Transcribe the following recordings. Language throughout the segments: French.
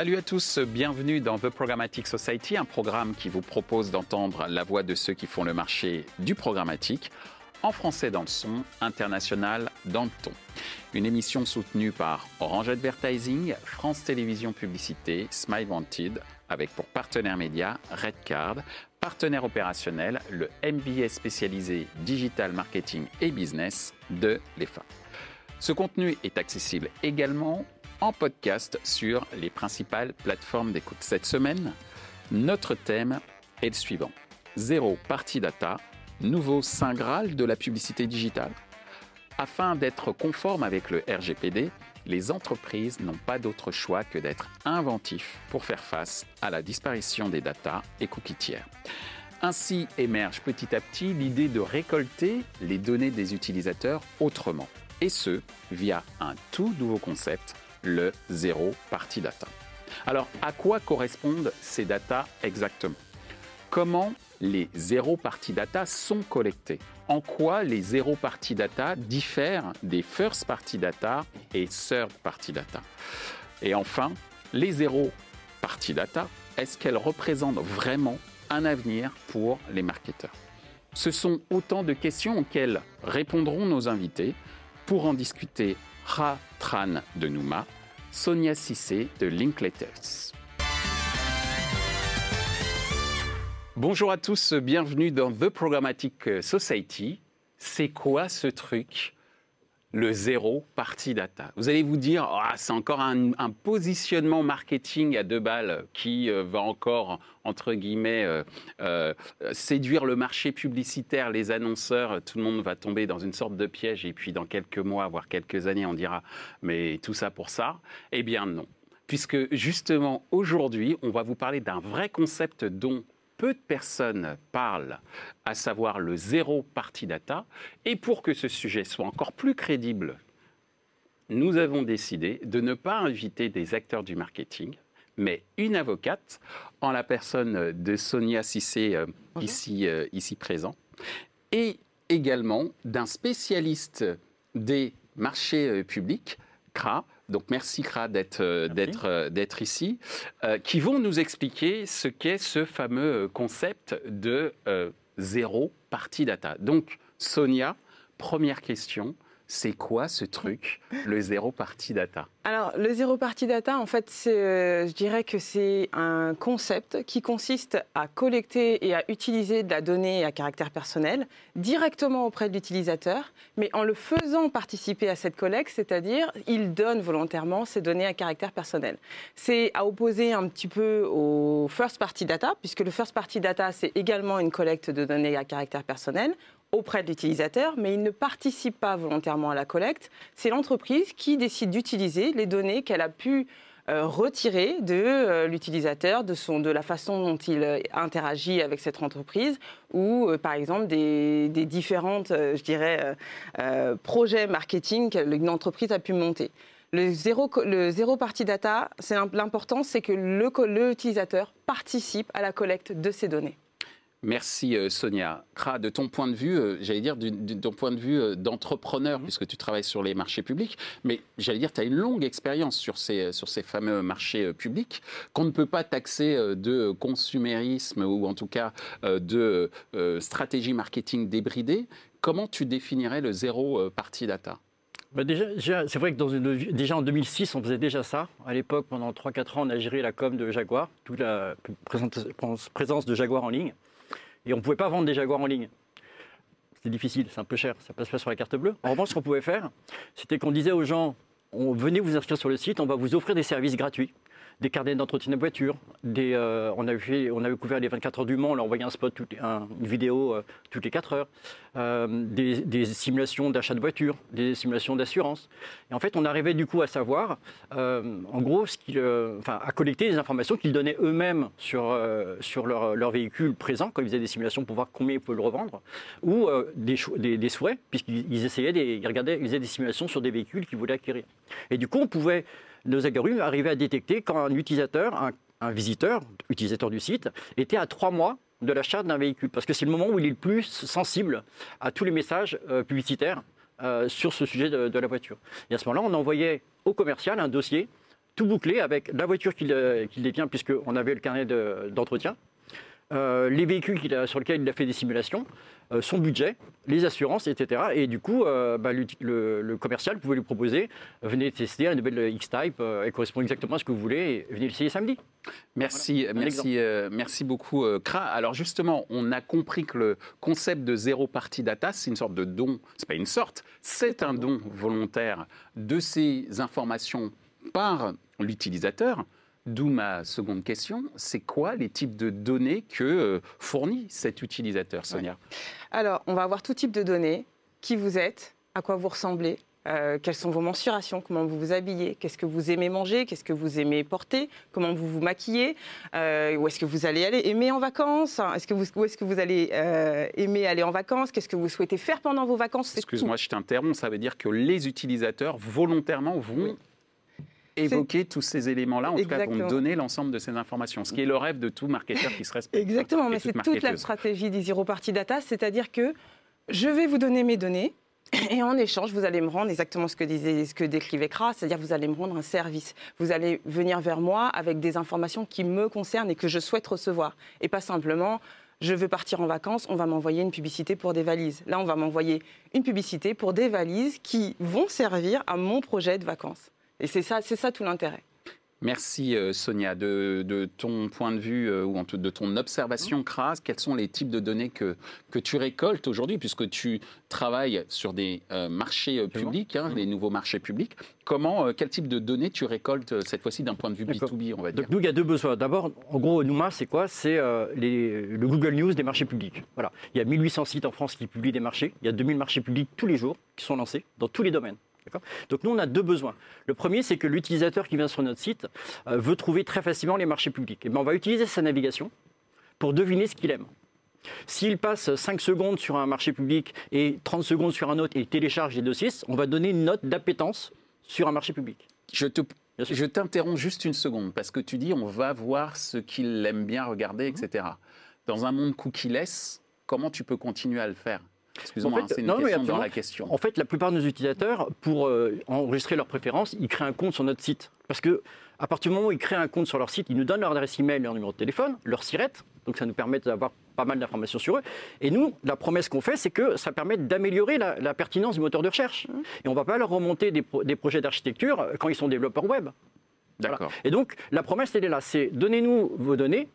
Salut à tous, bienvenue dans The Programmatic Society, un programme qui vous propose d'entendre la voix de ceux qui font le marché du programmatique, en français dans le son, international dans le ton. Une émission soutenue par Orange Advertising, France Télévisions Publicité, Smile Wanted, avec pour partenaire média Redcard, partenaire opérationnel le MBA spécialisé Digital Marketing et Business de l'EFA. Ce contenu est accessible également en podcast sur les principales plateformes d'écoute. Cette semaine, notre thème est le suivant. Zéro partie data, nouveau saint graal de la publicité digitale. Afin d'être conforme avec le RGPD, les entreprises n'ont pas d'autre choix que d'être inventifs pour faire face à la disparition des data et cookies tiers. Ainsi émerge petit à petit l'idée de récolter les données des utilisateurs autrement, et ce, via un tout nouveau concept, le zéro party data. Alors, à quoi correspondent ces data exactement? Comment les zéro party data sont collectés En quoi les zéro party data diffèrent des first party data et third party data? Et enfin, les zéro party data, est-ce qu'elles représentent vraiment un avenir pour les marketeurs? Ce sont autant de questions auxquelles répondront nos invités. Pour en discuter, Tran de Nouma, Sonia Sissé de Linkletters. Bonjour à tous, bienvenue dans The Programmatic Society. C'est quoi ce truc? Le zéro party data. Vous allez vous dire, ah, c'est encore un, positionnement marketing à deux balles qui euh, va encore, entre guillemets, euh, euh, séduire le marché publicitaire, les annonceurs. Tout le monde va tomber dans une sorte de piège et puis dans quelques mois, voire quelques années, on dira, mais tout ça pour ça? Eh bien non. Puisque justement, aujourd'hui, on va vous parler d'un vrai concept dont peu de personnes parlent, à savoir le zéro party data. Et pour que ce sujet soit encore plus crédible, nous avons décidé de ne pas inviter des acteurs du marketing, mais une avocate, en la personne de Sonia Sissé, euh, ici, euh, ici présent, et également d'un spécialiste des marchés euh, publics, CRA, donc merci Kra d'être euh, euh, d'être ici, euh, qui vont nous expliquer ce qu'est ce fameux concept de zéro party data. Donc Sonia, première question, c'est quoi ce truc, le zéro party data? Alors, le zéro party data, en fait, euh, je dirais que c'est un concept qui consiste à collecter et à utiliser de la donnée à caractère personnel directement auprès de l'utilisateur, mais en le faisant participer à cette collecte, c'est-à-dire il donne volontairement ces données à caractère personnel. C'est à opposer un petit peu au first party data, puisque le first party data, c'est également une collecte de données à caractère personnel auprès de l'utilisateur, mais il ne participe pas volontairement à la collecte. C'est l'entreprise qui décide d'utiliser les données qu'elle a pu euh, retirer de euh, l'utilisateur, de, la façon dont il euh, interagit avec cette entreprise, ou par exemple des, des différentes, je dirais, projets marketing qu'une entreprise a pu monter. Le zéro, le party data, l'important, c'est que l'utilisateur participe à la collecte de ces données. Merci euh, Sonia. Kra, de ton point de vue, euh, j'allais dire de ton point de vue euh, d'entrepreneur, mhm. puisque tu travailles sur les marchés publics, mais j'allais dire tu as une longue expérience sur ces, sur ces fameux marchés publics qu'on ne peut pas taxer de consumérisme ou en tout cas de stratégie marketing débridée. Comment tu définirais le zéro party data? Bah déjà, c'est vrai que dans une, déjà en 2006, on faisait déjà ça. À l'époque, pendant 3-4 ans, on a géré la com de Jaguar, toute la présence de Jaguar en ligne. Et on ne pouvait pas vendre des Jaguars en ligne. C'était difficile, c'est un peu cher, ça passe pas sur la carte bleue. En revanche, ce qu'on pouvait faire, c'était qu'on disait aux gens, on, venez vous inscrire sur le site, on va vous offrir des services gratuits des carnets d'entretien de voiture. Des, euh, on, avait on avait couvert les 24 heures du Mans, on leur envoyait un spot, une vidéo euh, toutes les 4 heures. Euh, des, simulations d'achat de voiture, des simulations d'assurance. Et en fait, on arrivait du coup à savoir, en gros, ce enfin, à collecter des informations qu'ils donnaient eux-mêmes sur, sur leur, leur, véhicule présent, quand ils faisaient des simulations pour voir combien ils pouvaient le revendre, ou des, des, souhaits, puisqu'ils essayaient, des, ils regardaient, ils faisaient des simulations sur des véhicules qu'ils voulaient acquérir. Et du coup, on pouvait nos algorithmes arrivaient à détecter quand un utilisateur, un, visiteur, utilisateur du site, était à trois mois de l'achat d'un véhicule. Parce que c'est le moment où il est le plus sensible à tous les messages euh, publicitaires euh, sur ce sujet de, la voiture. Et à ce moment-là, on envoyait au commercial un dossier tout bouclé avec la voiture qu'il euh, qu'il détient, puisqu'on avait le carnet de- d'entretien, les véhicules sur lesquels il a fait des simulations, son budget, les assurances, etc. Et du coup, euh, bah, l'uti- le, le commercial pouvait lui proposer euh, venez tester la nouvelle X-Type, euh, elle correspond exactement à ce que vous voulez, et venez l'essayer samedi. Merci, Voilà, un merci, euh, merci beaucoup, euh, Kra. Alors justement, on a compris que le concept de zéro party data, c'est une sorte de don. C'est pas une sorte, c'est un don volontaire de ces informations par l'utilisateur. D'où ma seconde question, c'est quoi les types de données que euh, fournit cet utilisateur, Sonia? Alors, on va avoir tout type de données. Qui vous êtes, à quoi vous ressemblez, euh, quelles sont vos mensurations, comment vous vous habillez, qu'est-ce que vous aimez manger, qu'est-ce que vous aimez porter, comment vous vous maquillez, euh, où est-ce que vous allez aller aimer en vacances, hein, est-ce que vous, où est-ce que vous allez euh, aimer aller en vacances, qu'est-ce que vous souhaitez faire pendant vos vacances, Excuse-moi, je t'interromps. Ça veut dire que les utilisateurs volontairement vont évoquer tous ces éléments-là, en tout cas vont Exactement. donner l'ensemble de ces informations, ce qui est le rêve de tout marketeur qui se respecte. Exactement, Et mais c'est toute la stratégie des Zero Party Data, c'est-à-dire que je vais vous donner mes données et en échange, vous allez me rendre exactement ce que, disait, ce que décrivait c'est-à-dire vous allez me rendre un service. Vous allez venir vers moi avec des informations qui me concernent et que je souhaite recevoir. Et pas simplement, je veux partir en vacances, on va m'envoyer une publicité pour des valises. Là, on va m'envoyer une publicité pour des valises qui vont servir à mon projet de vacances. Et c'est ça, c'est ça tout l'intérêt. Merci euh, Sonia. De, de ton point de vue euh, ou en tout- de ton observation crasse, quels sont les types de données que, que tu récoltes aujourd'hui puisque tu travailles sur des euh, marchés publics, hein, les nouveaux marchés publics. Comment, euh, quel type de données tu récoltes cette fois-ci d'un point de vue D'accord. B2B, on va dire? Donc, nous, il y a deux besoins. D'abord, en gros, Nouma, c'est quoi? C'est euh, le Google News des marchés publics. Voilà. Il y a 1800 sites en France qui publient des marchés. Il y a 2000 marchés publics tous les jours qui sont lancés dans tous les domaines. Donc nous, on a deux besoins. Le premier, c'est que l'utilisateur qui vient sur notre site euh, veut trouver très facilement les marchés publics. Et ben, on va utiliser sa navigation pour deviner ce qu'il aime. S'il passe 5 secondes sur un marché public et 30 secondes sur un autre et il télécharge les dossiers, on va donner une note d'appétence sur un marché public. Je te- je t'interromps juste une seconde parce que tu dis on va voir ce qu'il aime bien regarder, etc. Dans un monde cookie-less, comment tu peux continuer à le faire? Excuse-moi, En fait, hein, c'est une non, question dans la question. En fait, la plupart de nos utilisateurs, pour euh, enregistrer leurs préférences, ils créent un compte sur notre site. Parce que à partir du moment où ils créent un compte sur leur site, ils nous donnent leur adresse email, leur numéro de téléphone, leur sirette. Donc ça nous permet d'avoir pas mal d'informations sur eux. Et nous, la promesse qu'on fait, c'est que ça permet d'améliorer la, la pertinence du moteur de recherche. Et on ne va pas leur remonter des, pro- des projets d'architecture euh, quand ils sont développeurs web. Voilà. D'accord. Et donc, la promesse, elle est là. C'est donnez-nous vos données,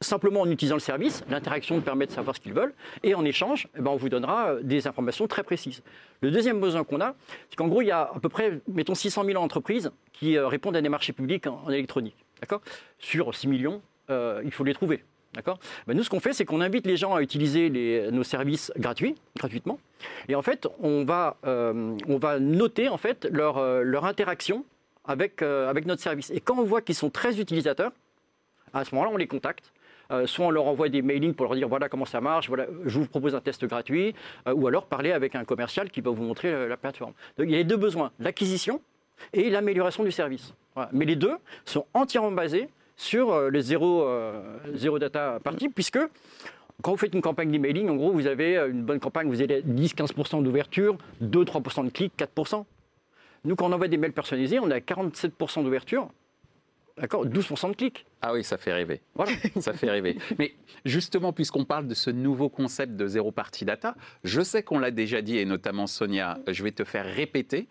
simplement en utilisant le service. L'interaction permet de savoir ce qu'ils veulent. Et en échange, eh ben, on vous donnera euh, des informations très précises. Le deuxième besoin qu'on a, c'est qu'en gros, il y a à peu près, mettons, 600 000 entreprises qui euh, répondent à des marchés publics en, électronique. D'accord? Sur 6 millions, euh, il faut les trouver. D'accord? Ben, Nous, ce qu'on fait, c'est qu'on invite les gens à utiliser nos services gratuits, gratuitement. Et en fait, on va, on va noter en fait, leur, leur interaction avec, avec notre service. Et quand on voit qu'ils sont très utilisateurs, à ce moment-là, on les contacte. Euh, soit on leur envoie des mailings pour leur dire voilà comment ça marche, voilà, je vous propose un test gratuit, euh, ou alors parler avec un commercial qui va vous montrer euh, la plateforme. Donc il y a les deux besoins, l'acquisition et l'amélioration du service. Mais les deux sont entièrement basés sur le zéro, zéro data party, puisque quand vous faites une campagne d'emailing, en gros, vous avez une bonne campagne, vous avez 10-15% d'ouverture, 2-3% de clics, 4%. Nous, quand on envoie des mails personnalisés, on a 47% d'ouverture, d'accord, 12% de clics. Ah oui, ça fait rêver. Voilà. Ça fait rêver. Mais justement, puisqu'on parle de ce nouveau concept de zéro party data, je sais qu'on l'a déjà dit, et notamment Sonia, je vais te faire répéter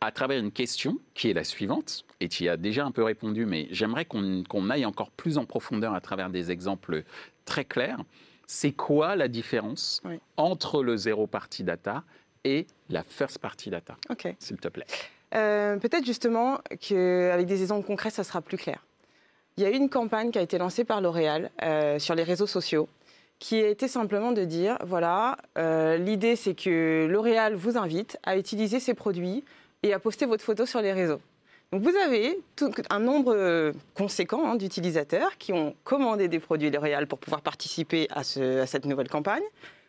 à travers une question qui est la suivante, et tu y as déjà un peu répondu, mais j'aimerais qu'on aille encore plus en profondeur à travers des exemples très clairs. C'est quoi la différence Oui. entre le zéro party data et la first party data, Ok. s'il te plaît Euh, Peut-être justement qu'avec des exemples concrets, ça sera plus clair. Il y a eu une campagne qui a été lancée par L'Oréal euh, sur les réseaux sociaux qui été simplement de dire, voilà, euh, l'idée c'est que L'Oréal vous invite à utiliser ses produits et à poster votre photo sur les réseaux. Donc vous avez un nombre conséquent hein, d'utilisateurs qui ont commandé des produits L'Oréal pour pouvoir participer à, à cette nouvelle campagne.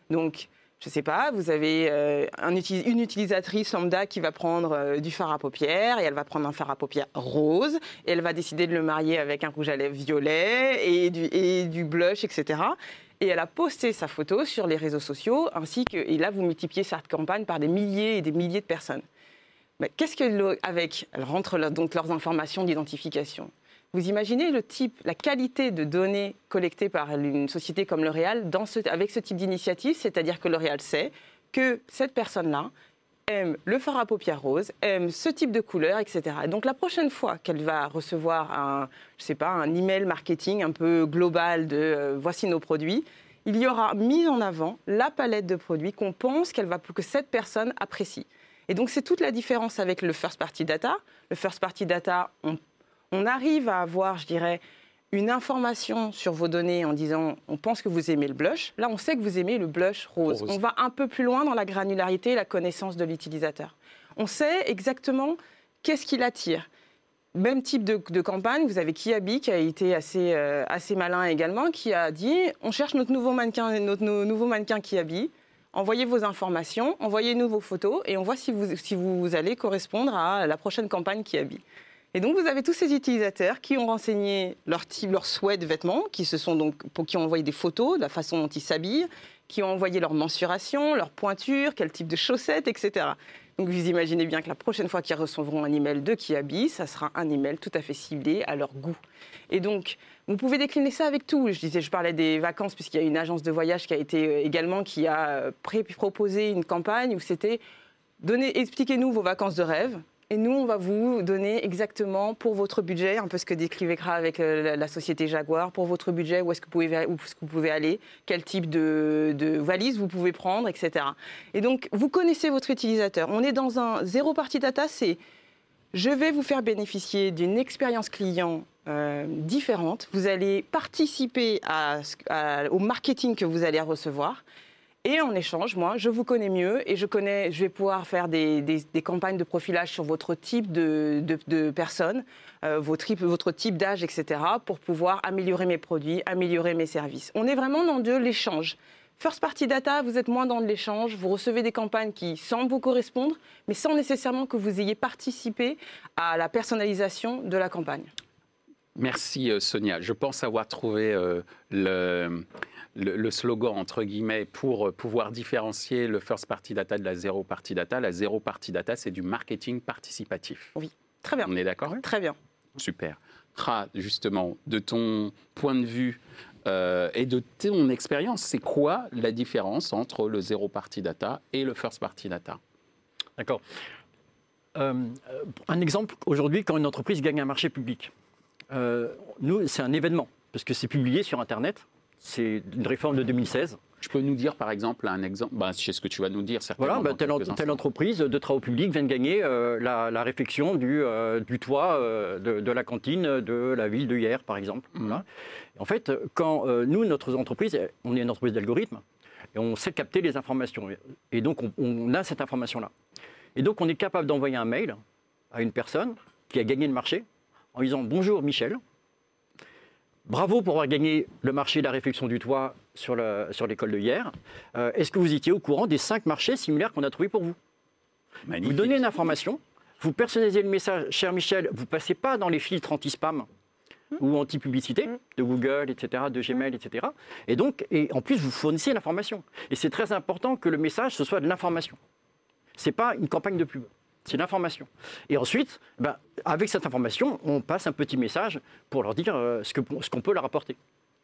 Donc, je ne sais pas, vous avez euh, une utilisatrice lambda qui va prendre euh, du fard à paupières et elle va prendre un fard à paupières rose et elle va décider de le marier avec un rouge à lèvres violet et du, blush, etc. Et elle a posté sa photo sur les réseaux sociaux ainsi que, et là vous multipliez cette campagne par des milliers et des milliers de personnes. Qu'est-ce que avec elles rentrent donc leurs informations d'identification? Vous imaginez le type, la qualité de données collectées par une société comme L'Oréal avec ce type d'initiative, c'est-à-dire que L'Oréal sait que cette personne-là aime le fard à paupières roses, aime ce type de couleur, etc. donc la prochaine fois qu'elle va recevoir un, je sais pas, un email marketing un peu global de euh, voici nos produits, il y aura mis en avant la palette de produits qu'on pense qu'elle va que cette personne apprécie. Et donc c'est toute la différence avec le first party data. Le first party data, on, on arrive à avoir, je dirais, une information sur vos données en disant on pense que vous aimez le blush. Là, on sait que vous aimez le blush rose. On va un peu plus loin dans la granularité et la connaissance de l'utilisateur. On sait exactement qu'est-ce qui l'attire. Même type de, campagne, vous avez Kiabi qui a été assez, euh, assez malin également, qui a dit on cherche notre nouveau mannequin, notre nouveau mannequin Kiabi. Envoyez vos informations, envoyez-nous vos photos et on voit si vous, si vous allez correspondre à la prochaine campagne Kiabi. Et donc vous avez tous ces utilisateurs qui ont renseigné leur type, souhait de vêtements, qui se sont donc qui ont envoyé des photos de la façon dont ils s'habillent, qui ont envoyé leur mensuration, leur pointure, quel type de chaussettes, etc. Donc vous imaginez bien que la prochaine fois qu'ils recevront un email de Kiabi, ça sera un email tout à fait ciblé à leur goût. Et donc vous pouvez décliner ça avec tout. Je disais, je parlais des vacances puisqu'il y a une agence de voyage qui a été euh, également qui a euh, proposé une campagne où c'était expliquez-nous vos vacances de rêve. Et nous, on va vous donner exactement pour votre budget, un peu ce que décrivait Kra avec euh, la société Jaguar, pour votre budget, où est-ce que, vous pouvez aller, quel type de, valise vous pouvez prendre, etc. Et donc, vous connaissez votre utilisateur. On est dans un zéro party data, c'est je vais vous faire bénéficier d'une expérience client euh, différente. Vous allez participer au marketing que vous allez recevoir. Et en échange, moi, je vous connais mieux et je, connais, je vais pouvoir faire des, campagnes de profilage sur votre type de, de, personnes, euh, votre, votre type d'âge, etc., pour pouvoir améliorer mes produits, améliorer mes services. On est vraiment dans de l'échange. First Party Data, vous êtes moins dans de l'échange, vous recevez des campagnes qui semblent vous correspondre, mais sans nécessairement que vous ayez participé à la personnalisation de la campagne. Merci euh, Sonia. Je pense avoir trouvé euh, le le, slogan, entre guillemets, pour euh, pouvoir différencier le first party data de la zéro party data. La zéro party data, c'est du marketing participatif. Oui, très bien. On est d'accord? Très bien. Super. Ra, justement, de ton point de vue euh, et de ton expérience, c'est quoi la différence entre le zéro party data et le first party data? D'accord. Euh, un exemple, aujourd'hui, quand une entreprise gagne un marché public, nous, c'est un événement, parce que c'est publié sur Internet, c'est une réforme de 2016. Tu peux nous dire, par exemple, un exemple bah, C'est ce que tu vas nous dire, certainement. Voilà, bah, telle, entreprise de travaux publics vient de gagner euh, la, réfection du, euh, du toit euh, de, la cantine de la ville de hier, par exemple. Mhm. En fait, quand nous, notre entreprise, on est une entreprise d'algorithme, et on sait capter les informations. Et donc, on, on a cette information-là. Et donc, on est capable d'envoyer un mail à une personne qui a gagné le marché en disant Bonjour Michel, Bravo pour avoir gagné le marché de la réflexion du toit sur l'école de hier. Euh, est-ce que vous étiez au courant des cinq marchés similaires qu'on a trouvés pour vous? Vous donnez une information, vous personnalisez le message, cher Michel, vous ne passez pas dans les filtres anti-spam ou anti-publicité de Google, etc., de Gmail, etc. Et donc, et en plus, vous fournissez l'information. Et c'est très important que le message, ce soit de l'information. Ce n'est pas une campagne de pub. C'est l'information. Et ensuite, ben, avec cette information, on passe un petit message pour leur dire euh, ce qu'on ce qu'on peut leur apporter.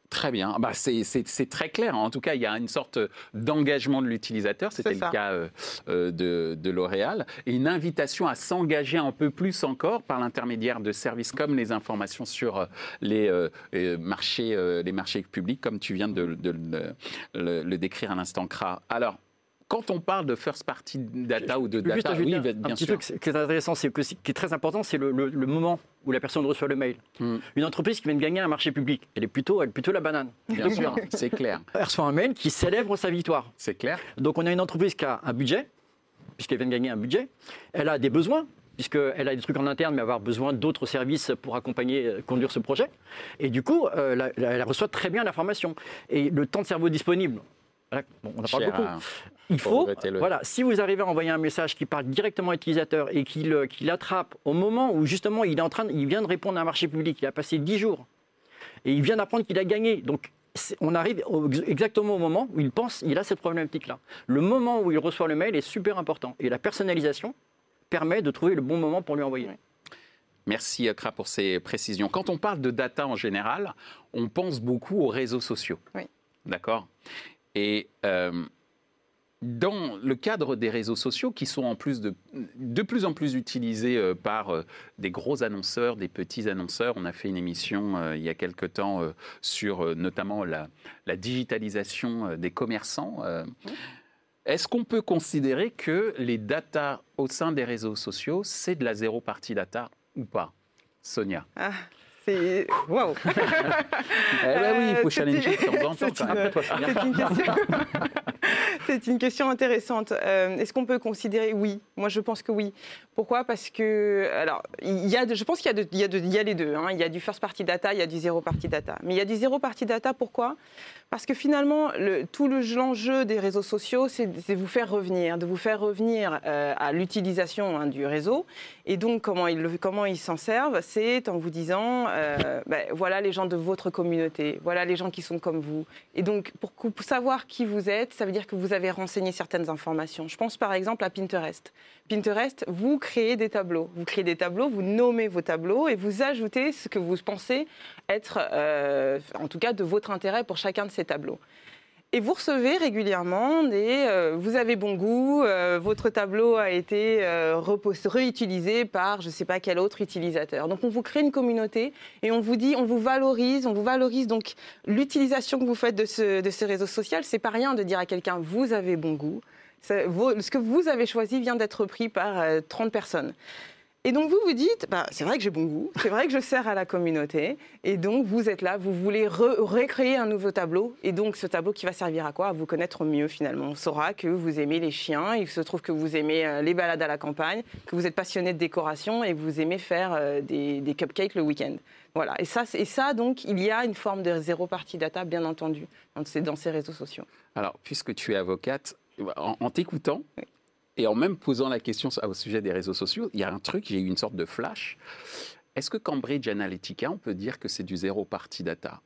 Très bien, bah c'est très clair. En tout cas, il y a une sorte d'engagement de l'utilisateur, c'était le cas euh, euh, de, de L'Oréal, et une invitation à s'engager un peu plus encore par l'intermédiaire de services comme les informations sur les, marchés, les marchés publics, comme tu viens de, le, le, décrire à l'instant, CRA. Alors, quand on parle de first party data ou de data, oui, un, bien petit sûr. Truc qui est intéressant, c'est que, qui est très important, c'est le, moment où la personne reçoit le mail. Hmm. Une entreprise qui vient de gagner un marché public, elle est plutôt, elle est plutôt la banane. Bien sûr, c'est clair. Elle reçoit un mail qui célèbre sa victoire. C'est clair. Donc on a une entreprise qui a un budget, puisqu'elle vient de gagner un budget. Elle a des besoins, puisqu'elle a des trucs en interne, mais avoir besoin d'autres services pour accompagner, euh, conduire ce projet. Et du coup, euh, elle reçoit très bien l'information. Et le temps de cerveau disponible, on en parle beaucoup. Il faut, voilà, si vous arrivez à envoyer un message qui parle directement à l'utilisateur et qu'il l'attrape au moment où justement il, est en train, il vient de répondre à un marché public, il a passé 10 jours et il vient d'apprendre qu'il a gagné. Donc on arrive exactement au moment où il pense, il a cette problématique-là. Le moment où il reçoit le mail est super important. Et la personnalisation permet de trouver le bon moment pour lui envoyer. Merci Kra pour ces précisions. Quand on parle de data en général, on pense beaucoup aux réseaux sociaux. Oui. D'accord? Et euh, dans le cadre des réseaux sociaux, qui sont en plus de, de plus en plus utilisés euh, par euh, des gros annonceurs, des petits annonceurs, on a fait une émission il y a quelque temps sur notamment la, digitalisation des commerçants. Est-ce qu'on peut considérer que les datas au sein des réseaux sociaux, c'est de la zéro partie data ou pas? Sonia Ah, c'est. Waouh Eh ben oui, il faut Euh, challenger de temps en temps. c'est quand une- même. Après toi, Sonia. C'est une question. C'est une question intéressante. Euh, Est-ce qu'on peut considérer oui? Moi, je pense que oui. Pourquoi? Parce que, alors, y a, je pense qu'il y y y a les deux. hein. Il y a du first party data, il y a du zero party data. Mais il y a du zero party data. Pourquoi? Parce que finalement, le- tout le- l'enjeu des réseaux sociaux, c'est de vous faire revenir, de vous faire revenir euh, à l'utilisation hein, du réseau. Et donc, comment ils comment ils s'en servent? C'est en vous disant, euh, ben, voilà les gens de votre communauté, voilà les gens qui sont comme vous. Et donc, pour, pour savoir qui vous êtes, ça veut dire que vous avez renseigné certaines informations. Je pense par exemple à Pinterest. Pinterest, vous créez des tableaux. Vous créez des tableaux, vous nommez vos tableaux et vous ajoutez ce que vous pensez être, euh, en tout cas, de votre intérêt pour chacun de ces tableaux. Et vous recevez régulièrement des euh, vous avez bon goût, euh, votre tableau a été euh, réutilisé par je ne sais pas quel autre utilisateur. Donc on vous crée une communauté et on vous dit, on vous valorise, on vous valorise donc l'utilisation que vous faites de ce, de ce réseau social. C'est pas rien de dire à quelqu'un vous avez bon goût. Ce que vous avez choisi vient d'être pris par euh, 30 personnes. Et donc vous vous dites, bah, c'est vrai que j'ai bon goût, c'est vrai que je sers à la communauté, et donc vous êtes là, vous voulez re- recréer un nouveau tableau, et donc ce tableau qui va servir à quoi? À vous connaître mieux finalement. On saura que vous aimez les chiens, il se trouve que vous aimez euh, les balades à la campagne, que vous êtes passionné de décoration et que vous aimez faire euh, des, des cupcakes le week-end. Voilà, et ça, et ça donc, il y a une forme de zéro partie data, bien entendu, dans ces, dans ces réseaux sociaux. Alors, puisque tu es avocate, en, en t'écoutant Oui. Et en même posant la question au sujet des réseaux sociaux, il y a un truc, j'ai eu une sorte de flash. Est-ce que Cambridge Analytica, on peut dire que c'est du zéro party data?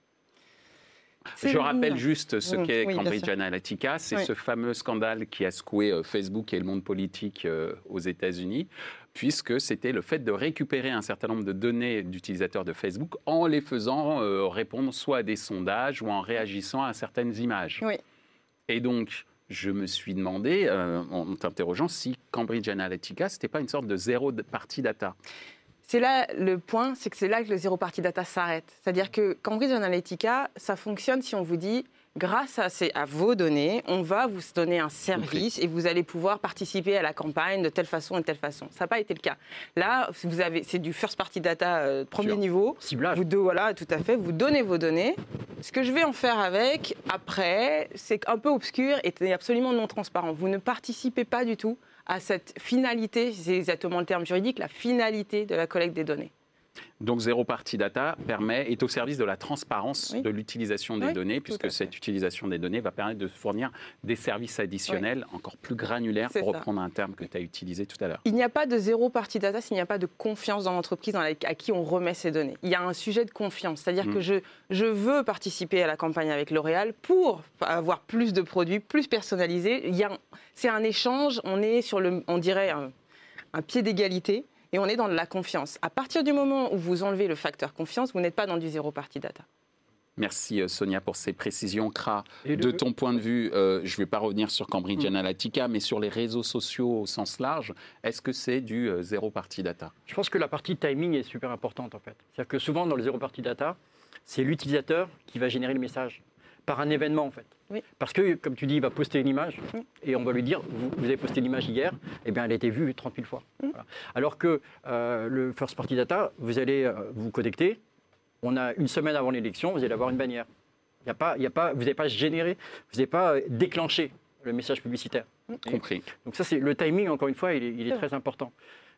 Je rappelle juste ce qu'est oui, Cambridge. Analytica. C'est Oui. ce fameux scandale qui a secoué euh, Facebook et le monde politique euh, aux États-Unis, puisque c'était le fait de récupérer un certain nombre de données d'utilisateurs de Facebook en les faisant euh, répondre soit à des sondages ou en réagissant à certaines images. Oui. Et donc, je me suis demandé, euh, en t'interrogeant, si Cambridge Analytica, c'était pas une sorte de zéro party data. C'est là le point, c'est que c'est là que le zéro party data s'arrête. C'est-à-dire que Cambridge Analytica, ça fonctionne si on vous dit, grâce à, ces- à vos données, on va vous donner un service et vous allez pouvoir participer à la campagne de telle façon et de telle façon. Ça n'a pas été le cas. Là, si vous avez, c'est du first party data euh, premier niveau. Ciblage. Vous deux, voilà, tout à fait. Vous donnez vos données. Ce que je vais en faire avec, après, c'est un peu obscur et absolument non transparent. Vous ne participez pas du tout à cette finalité, c'est exactement le terme juridique, la finalité de la collecte des données. Donc, zéro party data permet, est au service de la transparence Oui. de l'utilisation des Oui, données, puisque cette utilisation des données va permettre de fournir des services additionnels encore plus granulaires, pour ça. reprendre un terme que tu as utilisé tout à l'heure. Il n'y a pas de zéro party data s'il n'y a pas de confiance dans l'entreprise à qui on remet ces données. Il y a un sujet de confiance, c'est-à-dire Mm. que je, je veux participer à la campagne avec L'Oréal pour avoir plus de produits, plus personnalisés. Il y a un- C'est un échange, on est sur le, on dirait, un, un pied d'égalité et on est dans de la confiance. À partir du moment où vous enlevez le facteur confiance, vous n'êtes pas dans du zéro party data. Merci euh, Sonia pour ces précisions. Et de ton point de vue, euh, je ne vais pas revenir sur Cambridge Analytica, mais sur les réseaux sociaux au sens large, est-ce que c'est du euh, zéro party data? Je pense que la partie timing est super importante en fait. C'est-à-dire que souvent dans le zéro party data, c'est l'utilisateur qui va générer le message par un événement en fait. Oui. Parce que, comme tu dis, il va poster une image Oui. et on va lui dire vous, vous avez posté l'image hier, eh bien elle a été vue 30 000 fois. Voilà. Alors que euh, le first party data, vous allez euh, vous connecter, on a une semaine avant l'élection, vous allez avoir une bannière. Il y a pas, il y a pas, vous n'avez pas généré, vous n'avez pas euh, déclenché le message publicitaire. Compris. donc ça, c'est le timing, encore une fois, il est, il est C'est très important.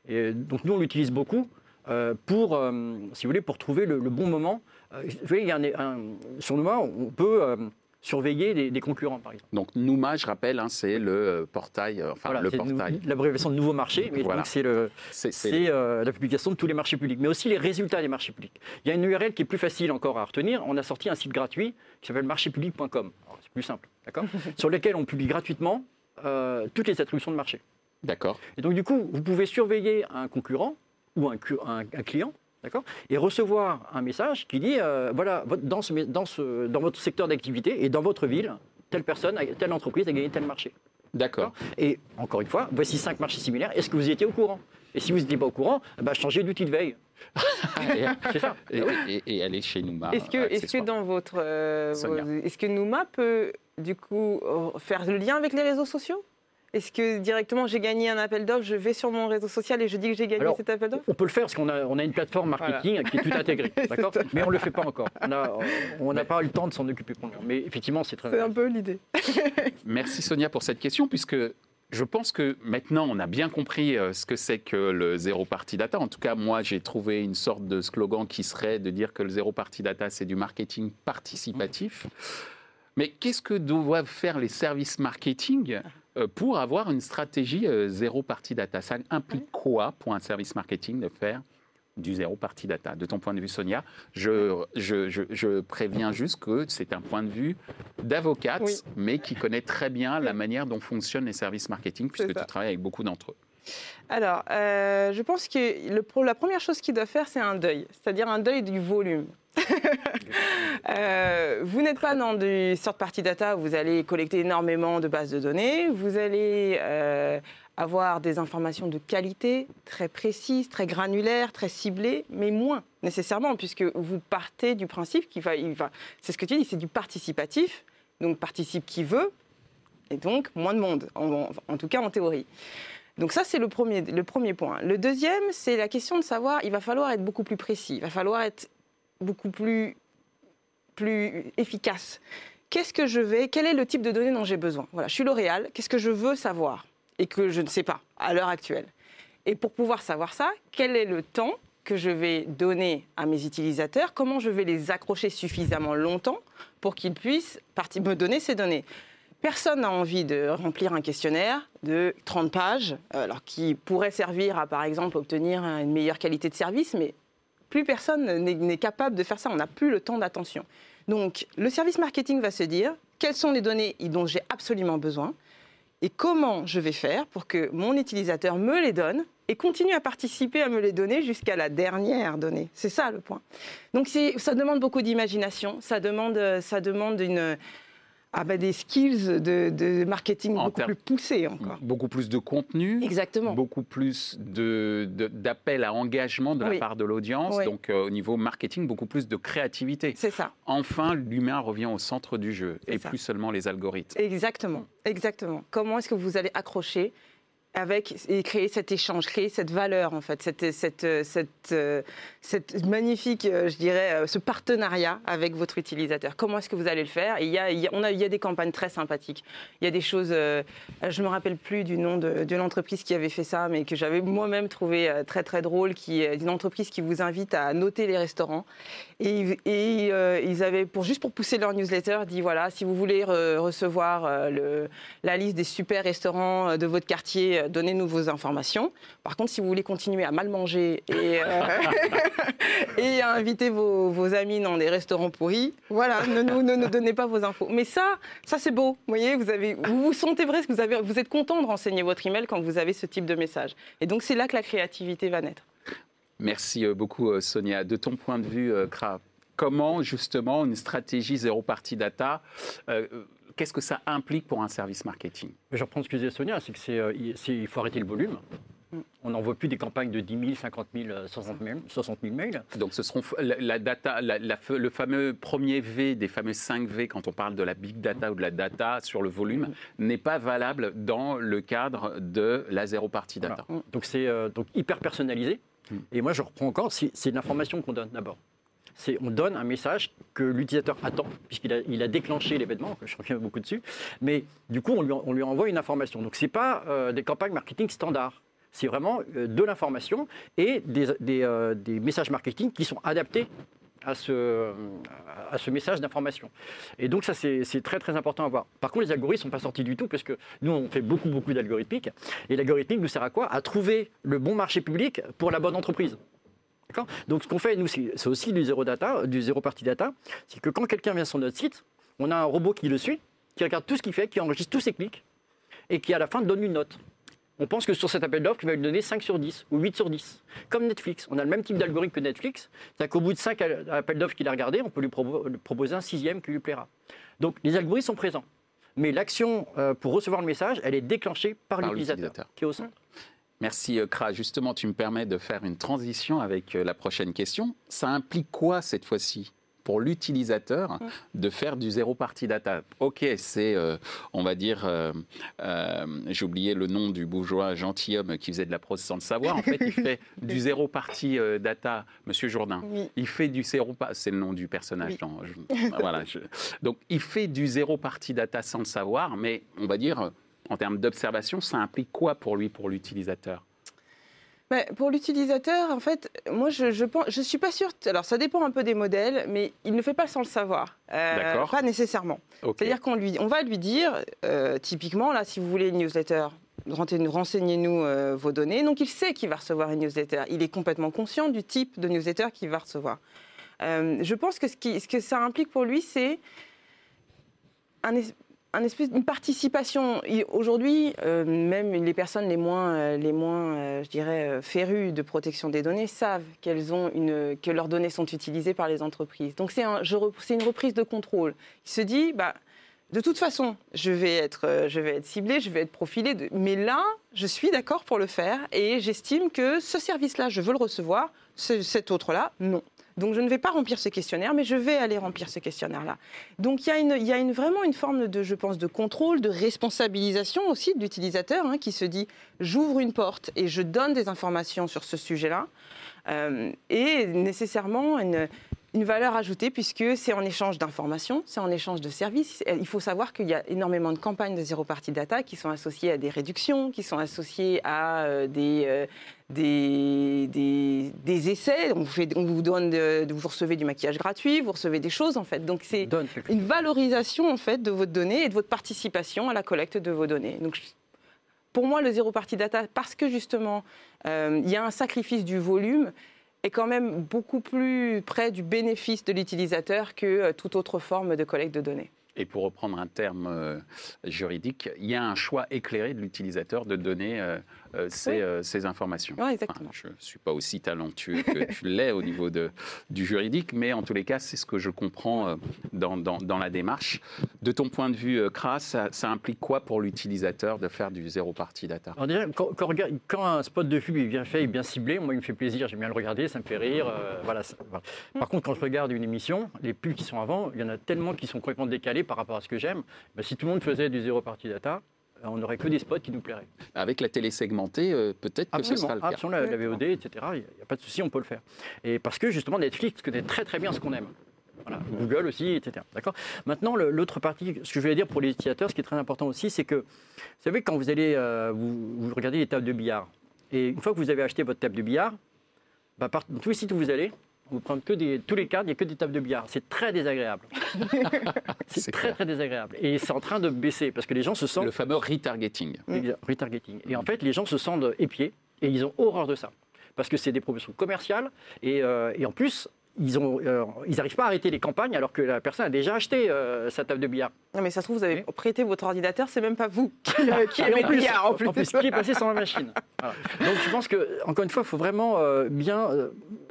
Et donc nous, on l'utilise beaucoup euh, pour, euh, si vous voulez, pour trouver le, le bon moment. Euh, vous voyez, il y a un, un- sur Numa, on peut euh, surveiller les, les concurrents, par exemple. Donc Nouma, je rappelle, hein, c'est le euh, portail, euh, enfin Voilà, le portail. l'abréviation de nouveau marché, mais Voilà. c'est euh, la publication de tous les marchés publics, mais aussi les résultats des marchés publics. Il y a une URL qui est plus facile encore à retenir. On a sorti un site gratuit qui s'appelle marchépublic.com. C'est plus simple, d'accord Sur lequel on publie gratuitement euh, toutes les attributions de marché. D'accord. Et donc, du coup, vous pouvez surveiller un concurrent ou un, un, un client D'accord Et recevoir un message qui dit euh, voilà, dans, ce, dans, ce, dans votre secteur d'activité et dans votre ville, telle personne, telle entreprise a gagné tel marché. D'accord. Et encore une fois, voici cinq marchés similaires. Est-ce que vous étiez au courant? Et si vous n'étiez pas au courant, bah, changez d'outil de veille. c'est ça. Et, et, et, allez chez Nouma. Est-ce que, est que dans votre, euh, est-ce que Nouma peut du coup faire le lien avec les réseaux sociaux? Est-ce que directement j'ai gagné un appel d'offres, je vais sur mon réseau social et je dis que j'ai gagné cet appel d'offres On peut le faire parce qu'on a, on a une plateforme marketing qui est tout intégrée, d'accord Mais on ne le fait pas encore. On n'a pas eu le temps de s'en occuper pour nous. Mais effectivement, c'est très. C'est un peu l'idée. Merci Sonia pour cette question, puisque je pense que maintenant, on a bien compris euh, ce que c'est que le zéro party data. En tout cas, moi, j'ai trouvé une sorte de slogan qui serait de dire que le zéro party data, c'est du marketing participatif. Mais qu'est-ce que doivent faire les services marketing pour avoir une stratégie euh, zéro party data. Ça implique quoi pour un service marketing de faire du zéro party data? De ton point de vue, Sonia, je, je, je, préviens juste que c'est un point de vue d'avocate, mais qui connaît très bien la manière dont fonctionnent les services marketing, puisque tu travailles avec beaucoup d'entre eux. Alors, euh, je pense que la première chose qu'il doit faire, c'est un deuil, c'est-à-dire un deuil du volume. Euh, vous n'êtes pas dans du sort party data où vous allez collecter énormément de bases de données. Vous allez euh, avoir des informations de qualité, très précises, très granulaires, très ciblées, mais moins nécessairement, puisque vous partez du principe qu'il va c'est ce que tu dis, c'est du participatif, donc participe qui veut, et donc moins de monde, en, tout cas en théorie. Donc ça, c'est le premier, le premier point. Le deuxième, c'est la question de savoir, il va falloir être beaucoup plus précis, il va falloir être beaucoup plus, plus efficace. Qu'est-ce que je vais, quel est le type de données dont j'ai besoin? Voilà, je suis L'Oréal, qu'est-ce que je veux savoir? Et que je ne sais pas à l'heure actuelle. Et pour pouvoir savoir ça, quel est le temps que je vais donner à mes utilisateurs? Comment je vais les accrocher suffisamment longtemps pour qu'ils puissent me donner ces données? Personne n'a envie de remplir un questionnaire de 30 pages, euh, alors qui pourrait servir à, par exemple, obtenir une meilleure qualité de service, mais plus personne n'est capable de faire ça. On n'a plus le temps d'attention. Donc, le service marketing va se dire quelles sont les données dont j'ai absolument besoin et comment je vais faire pour que mon utilisateur me les donne et continue à participer à me les donner jusqu'à la dernière donnée. C'est ça le point. Donc ça demande beaucoup d'imagination, ça demande, ça demande une, ah bah, des skills de, marketing beaucoup plus poussés encore. Beaucoup plus de contenu. Exactement. Beaucoup plus d'appels de, à engagement de la part de l'audience. Donc euh, au niveau marketing, beaucoup plus de créativité. C'est ça. Enfin, l'humain revient au centre du jeu et plus seulement les algorithmes. Exactement. Exactement. Comment est-ce que vous allez accrocher avec et créer cet échange, créer cette valeur en fait, cette, cette, cette magnifique, euh, je dirais, euh, ce partenariat avec votre utilisateur. Comment est-ce que vous allez le faire? Il y, a, on a, il y a des campagnes très sympathiques. Il y a des choses, euh, je me rappelle plus du nom de, de l'entreprise qui avait fait ça, mais que j'avais moi-même trouvé très très drôle, qui est une entreprise qui vous invite à noter les restaurants. Et, ils avaient, pour, juste pour pousser leur newsletter, dit voilà, si vous voulez recevoir la liste des super restaurants de votre quartier euh, donnez-nous vos informations. Par contre, si vous voulez continuer à mal manger et, euh, et à inviter vos, amis dans des restaurants pourris, voilà, ne nous ne, donnez pas vos infos. Mais ça, ça c'est beau. Vous voyez, vous, avez, vous vous sentez presque, vous, avez, vous êtes content de renseigner votre email quand vous avez ce type de message. Et donc, c'est là que la créativité va naître. Merci euh, beaucoup, Sonia. De ton point de vue, Kra, comment justement une stratégie zéro party data Qu'est-ce que ça implique pour un service marketing? Je reprends ce que disait Sonia, c'est qu'il euh, faut arrêter le volume. On n'envoie plus des campagnes de 10 000, 50 000, 60 000, 60 000 mails. Donc ce seront la, data, le fameux premier V des fameux 5 V quand on parle de la big data ou de la data sur le volume n'est pas valable dans le cadre de la zéro party data. Donc c'est euh, donc hyper personnalisé. Mm. Et moi je reprends encore, c'est l'information qu'on donne d'abord c'est on donne un message que l'utilisateur attend, puisqu'il a, il a déclenché l'événement, je reviens beaucoup dessus, mais du coup, on lui, envoie une information. Donc, ce n'est pas euh, des campagnes marketing standards. C'est vraiment euh, de l'information et euh, des, messages marketing qui sont adaptés à ce, message d'information. Et donc ça, c'est très très important à voir. Par contre, les algorithmes ne sont pas sortis du tout parce que nous, on fait beaucoup beaucoup d'algorithmiques. Et l'algorithmique nous sert à quoi? À trouver le bon marché public pour la bonne entreprise. Donc ce qu'on fait, nous, c'est aussi du zéro data, du zéro party data, c'est que quand quelqu'un vient sur notre site, on a un robot qui le suit, qui regarde tout ce qu'il fait, qui enregistre tous ses clics, et qui à la fin donne une note. On pense que sur cet appel d'offres, il va lui donner 5 sur 10 ou 8 sur 10. Comme Netflix. On a le même type d'algorithme que Netflix. C'est-à-dire qu'au bout de 5 appels d'offres qu'il a regardés, on peut lui proposer un sixième qui lui plaira. Donc les algorithmes sont présents. Mais l'action euh, pour recevoir le message, elle est déclenchée par, l'utilisateur qui est au centre. Merci Kra. Justement, tu me permets de faire une transition avec euh, la prochaine question. Ça implique quoi cette fois-ci pour l'utilisateur mm. de faire du zéro party data? Ok, c'est, euh, on va dire, euh, euh, j'ai oublié le nom du bourgeois gentilhomme qui faisait de la prose sans le savoir. En fait, il fait du zéro party data, Monsieur Jourdain. Il fait du zéro, c'est le nom du personnage. voilà. donc, il fait du zéro party data sans le savoir, mais on va dire, en termes d'observation, ça implique quoi pour lui, pour l'utilisateur? Pour l'utilisateur, en fait, moi, je, je pense, je suis pas sûre. Alors, ça dépend un peu des modèles, mais il ne fait pas sans le savoir. Euh, pas nécessairement. C'est-à-dire qu'on lui, on va lui dire, euh, typiquement, là, si vous voulez une newsletter, renseignez-nous euh, vos données. Donc, il sait qu'il va recevoir une newsletter. Il est complètement conscient du type de newsletter qu'il va recevoir. je pense que ce, qui, ce que ça implique pour lui, c'est un, espèce, une participation. Aujourd'hui, euh, même les personnes les moins, euh, les moins euh, je dirais, férues de protection des données savent qu'elles ont une, que leurs données sont utilisées par les entreprises. Donc c'est un, une reprise de contrôle. Il se dit, bah, de toute façon, je vais être, je vais être ciblé, je vais être profilé, mais là, je suis d'accord pour le faire et j'estime que ce service-là, je veux le recevoir, cet autre-là, non. Donc je ne vais pas remplir ce questionnaire, mais je vais aller remplir ce questionnaire-là. Donc il y a, une, vraiment une forme de, je pense, de contrôle, de responsabilisation aussi de l'utilisateur hein, qui se dit j'ouvre une porte et je donne des informations sur ce sujet-là. Euh, et nécessairement une, une valeur ajoutée puisque c'est en échange d'informations, c'est en échange de services. Il faut savoir qu'il y a énormément de campagnes de zéro party data qui sont associées à des réductions, qui sont associées à euh, euh, des, des, des, essais. On vous, fait, on vous donne, de, vous recevez du maquillage gratuit, vous recevez des choses en fait. Donc c'est une valorisation en fait de votre donnée et de votre participation à la collecte de vos données. Donc pour moi, le zéro party data, parce que justement, euh, il y a un sacrifice du volume, est quand même beaucoup plus près du bénéfice de l'utilisateur que euh, toute autre forme de collecte de données. Et pour reprendre un terme euh, juridique, il y a un choix éclairé de l'utilisateur de donner euh, euh, ces, informations. je ne suis pas aussi talentueux que tu l'es au niveau de, du juridique, mais en tous les cas, c'est ce que je comprends dans, dans, la démarche. De ton point de vue, Kras, ça, implique quoi pour l'utilisateur de faire du zéro party data? Alors déjà, quand, un spot de pub est bien fait, est bien ciblé, moi, il me fait plaisir, j'aime bien le regarder, ça me fait rire. voilà, Par contre, quand je regarde une émission, les pubs qui sont avant, il y en a tellement qui sont complètement décalés par rapport à ce que j'aime, bah, si tout le monde faisait du zéro party data, euh, on n'aurait que des spots qui nous plairaient. Avec la télé segmentée, euh, peut-être que ce sera le cas. Absolument, la, la VOD, etc. Il n'y a, pas de souci, on peut le faire. Et parce que justement, Netflix connaît très très bien ce qu'on aime. Google aussi, etc. D'accord? Maintenant, l'autre partie, ce que je voulais dire pour les utilisateurs, ce qui est très important aussi, c'est que, vous savez, quand vous allez, euh, vous, regardez les tables de billard, et une fois que vous avez acheté votre table de billard, bah, dans tous les sites où vous allez, vous prenez que des, tous les cas, il n'y a que des tables de billard. C'est très désagréable. c'est très, très désagréable. Et c'est en train de baisser parce que les gens se sentent. Le fameux retargeting. Retargeting. Et en fait, les gens se sentent épiés et ils ont horreur de ça. Parce que c'est des promotions commerciales et, euh, et en plus, ils n'arrivent euh, pas à arrêter les campagnes alors que la personne a déjà acheté euh, sa table de billard. Non, mais ça se trouve, vous avez prêté votre ordinateur, c'est même pas vous qui, euh, qui avez le billard en plus. En plus, qui est passé sans la machine. Donc je pense que, encore une fois, il faut vraiment bien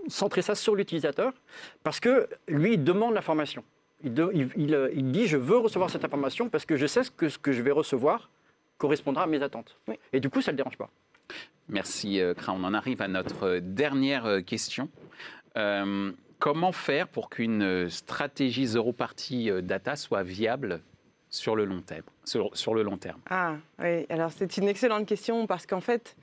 centrer ça sur l'utilisateur parce que lui, il demande l'information. Il, il, il, dit je veux recevoir cette information parce que je sais que ce que je vais recevoir correspondra à mes attentes. Et du coup, ça ne le dérange pas. Merci, Kra. On en arrive à notre dernière question. Comment faire pour qu'une stratégie zéro party euh, data soit viable sur le long terme, sur, le long terme? Ah oui, alors c'est une excellente question parce qu'en fait,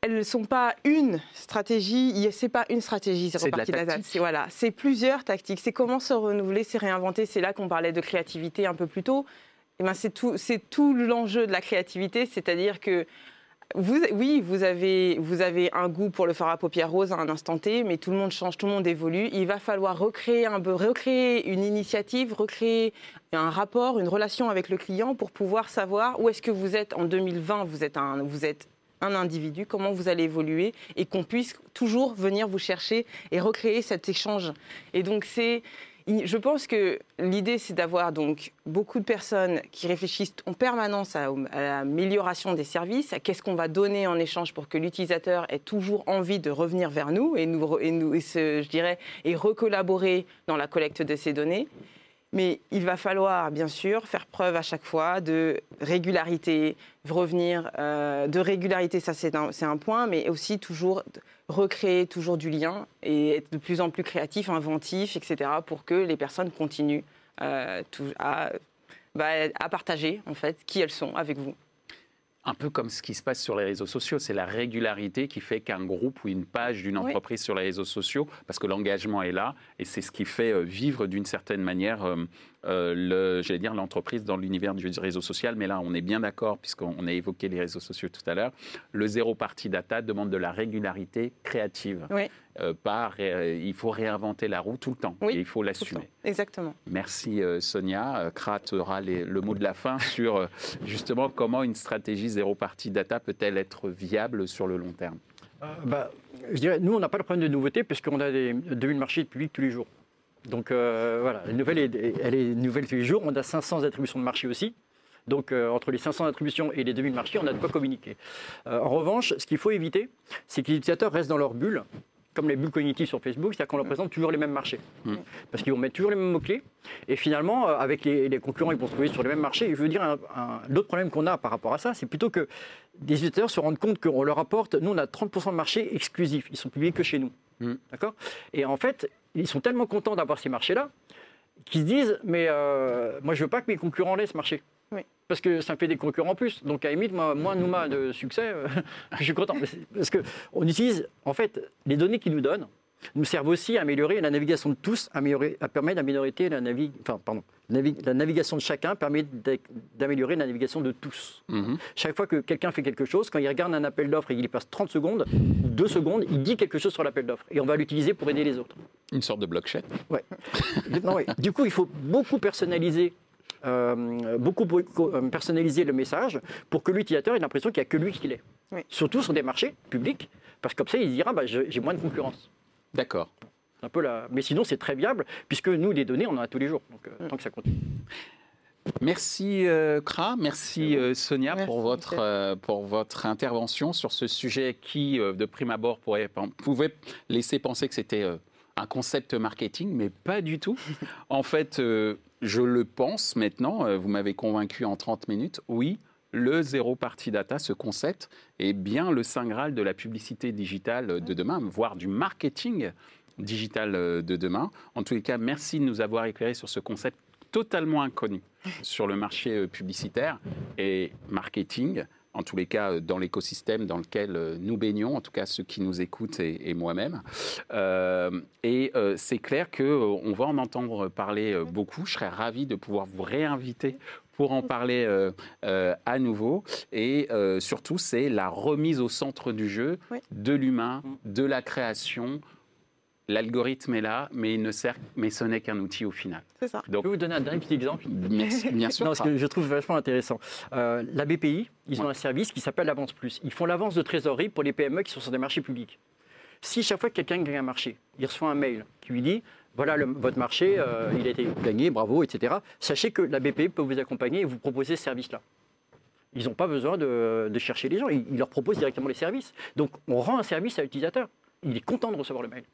elles ne sont pas une stratégie, c'est pas une stratégie zéro party data. C'est voilà, c'est plusieurs tactiques. C'est comment se renouveler, c'est réinventer. C'est là qu'on parlait de créativité un peu plus tôt. Et eh ben c'est tout, c'est tout l'enjeu de la créativité, c'est-à-dire que oui, vous avez, vous avez un goût pour le fard à paupières rose à un instant T, mais tout le monde change, tout le monde évolue. Il va falloir recréer, un, recréer une initiative, recréer un rapport, une relation avec le client pour pouvoir savoir où est-ce que vous êtes en 2020. Vous êtes un, vous êtes un individu, comment vous allez évoluer et qu'on puisse toujours venir vous chercher et recréer cet échange. Et donc c'est je pense que l'idée, c'est d'avoir donc beaucoup de personnes qui réfléchissent en permanence à, l'amélioration des services, à qu'est-ce qu'on va donner en échange pour que l'utilisateur ait toujours envie de revenir vers nous et nous, et je dirais, et recollaborer dans la collecte de ces données. Mais il va falloir, bien sûr, faire preuve à chaque fois de régularité, revenir euh, de régularité, ça c'est un, point, mais aussi toujours recréer toujours du lien et être de plus en plus créatif, inventif, etc., pour que les personnes continuent euh, à, bah, à partager en fait qui elles sont avec vous un peu comme ce qui se passe sur les réseaux sociaux. C'est la régularité qui fait qu'un groupe ou une page d'une entreprise sur les réseaux sociaux, parce que l'engagement est là, et c'est ce qui fait euh, vivre d'une certaine manière euh, euh, j'allais dire l'entreprise dans l'univers du réseau social, mais là on est bien d'accord puisqu'on a évoqué les réseaux sociaux tout à l'heure. Le zéro party data demande de la régularité créative. Euh, par, euh, il faut réinventer la roue tout le temps et il faut l'assumer. Exactement. Merci Sonia. Krat aura le mot de la fin sur justement comment une stratégie zéro party data peut-elle être viable sur le long terme? Bah, je dirais, nous, on n'a pas le problème de nouveauté puisqu'on a des devis de marché public tous les jours. Donc euh, voilà, la nouvelle est, elle est nouvelle tous les jours. On a 500 attributions de marché aussi. Donc euh, entre les 500 attributions et les 2000 marchés, on a de quoi communiquer. Euh, en revanche, ce qu'il faut éviter, c'est que les utilisateurs restent dans leur bulle, comme les bulles cognitives sur Facebook, c'est-à-dire qu'on leur présente toujours les mêmes marchés. Mm. Parce qu'ils vont mettre toujours les mêmes mots-clés. Et finalement, avec les, concurrents, ils vont se trouver sur les mêmes marchés. Et je veux dire, l'autre problème qu'on a par rapport à ça, c'est plutôt que des utilisateurs se rendent compte qu'on leur apporte, nous on a 30% de marchés exclusifs, ils sont publiés que chez nous. Mm. D'accord? Et en fait, ils sont tellement contents d'avoir ces marchés-là qu'ils se disent Mais euh, moi, je veux pas que mes concurrents laissent marcher. Parce que ça me fait des concurrents en plus. Donc, à la limite, moi, moins nous de succès, euh, je suis content. Parce qu'on utilise, en fait, les données qu'ils nous donnent, nous servent aussi à améliorer la navigation de tous, à, améliorer, à permettre d'améliorer la, enfin, pardon, la navigation de chacun permet d'améliorer la navigation de tous. Mhm. Chaque fois que quelqu'un fait quelque chose, quand il regarde un appel d'offres et qu'il y passe 30 secondes, 2 secondes, il dit quelque chose sur l'appel d'offres. Et on va l'utiliser pour aider les autres. Une sorte de blockchain. Ouais. Du coup, il faut beaucoup personnaliser euh, beaucoup euh, personnaliser le message pour que l'utilisateur ait l'impression qu'il n'y a que lui qui l'est. Surtout sur des marchés publics, parce que comme ça, il dira bah, j'ai moins de concurrence. D'accord. Un peu la... Mais sinon, c'est très viable, puisque nous, les données, on en a tous les jours, donc euh, tant que ça continue. Merci euh, Kra, merci euh, Sonia pour, votre, pour votre intervention sur ce sujet qui, de prime abord, pourrait, pouvait laisser penser que c'était un concept marketing, mais pas du tout. en fait, je le pense maintenant, vous m'avez convaincu en 30 minutes, oui, le zéro party data, ce concept, est bien le saint graal de la publicité digitale de demain, voire du marketing digital de demain. En tous les cas, merci de nous avoir éclairé sur ce concept totalement inconnu sur le marché euh, publicitaire et marketing en tous les cas euh, dans l'écosystème dans lequel euh, nous baignons, en tout cas ceux qui nous écoutent et, moi-même. et c'est clair qu'on va en entendre parler beaucoup. Je serais ravi de pouvoir vous réinviter pour en parler euh, euh, à nouveau. Et euh, surtout, c'est la remise au centre du jeu de l'humain, de la création. L'algorithme est là, mais il ne sert, mais ce n'est qu'un outil au final. C'est ça. Donc, je peux vous donner un dernier petit exemple Bien sûr. non, ce que je trouve vachement intéressant. la BPI, ils ont un service qui s'appelle l'Avance Plus. Ils font l'avance de trésorerie pour les PME qui sont sur des marchés publics. Si chaque fois que quelqu'un gagne un marché, il reçoit un mail qui lui dit voilà votre marché, euh, il a été gagné, bravo, etc. Sachez que la BPI peut vous accompagner et vous proposer ce service-là. Ils n'ont pas besoin de, chercher les gens, ils, leur proposent directement les services. Donc on rend un service à l'utilisateur. Il est content de recevoir le mail.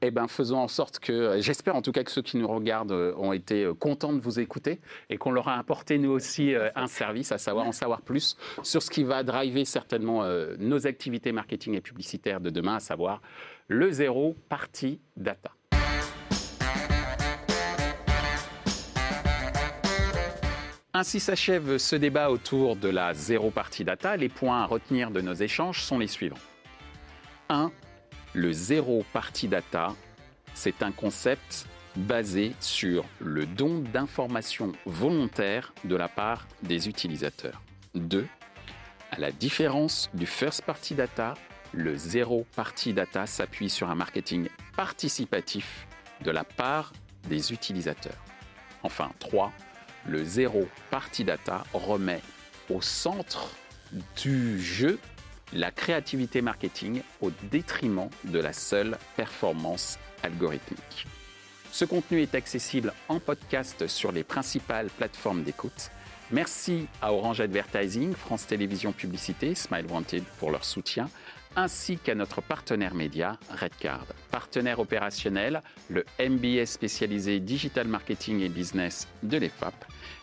Eh bien, faisons en sorte que, j'espère en tout cas que ceux qui nous regardent euh, ont été euh, contents de vous écouter et qu'on leur a apporté nous aussi un service, à savoir en savoir plus sur ce qui va driver certainement nos activités marketing et publicitaires de demain, à savoir le zéro party data. Ainsi s'achève ce débat autour de la zéro partie data. Les points à retenir de nos échanges sont les suivants. 1. Le zéro partie data, c'est un concept basé sur le don d'informations volontaires de la part des utilisateurs. 2. À la différence du first party data, le zéro party data s'appuie sur un marketing participatif de la part des utilisateurs. Enfin, 3 le zéro party data remet au centre du jeu la créativité marketing au détriment de la seule performance algorithmique. Ce contenu est accessible en podcast sur les principales plateformes d'écoute. Merci à Orange Advertising, France Télévisions Publicité, Smile Wanted pour leur soutien, ainsi qu'à notre partenaire média Redcard. Partenaire opérationnel, le MBS spécialisé Digital Marketing et Business de l'EFAP.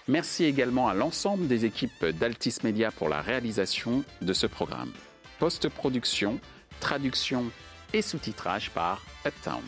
Merci également à l'ensemble des équipes d'Altis Media pour la réalisation de ce programme. Post-production, traduction et sous-titrage par Uptown.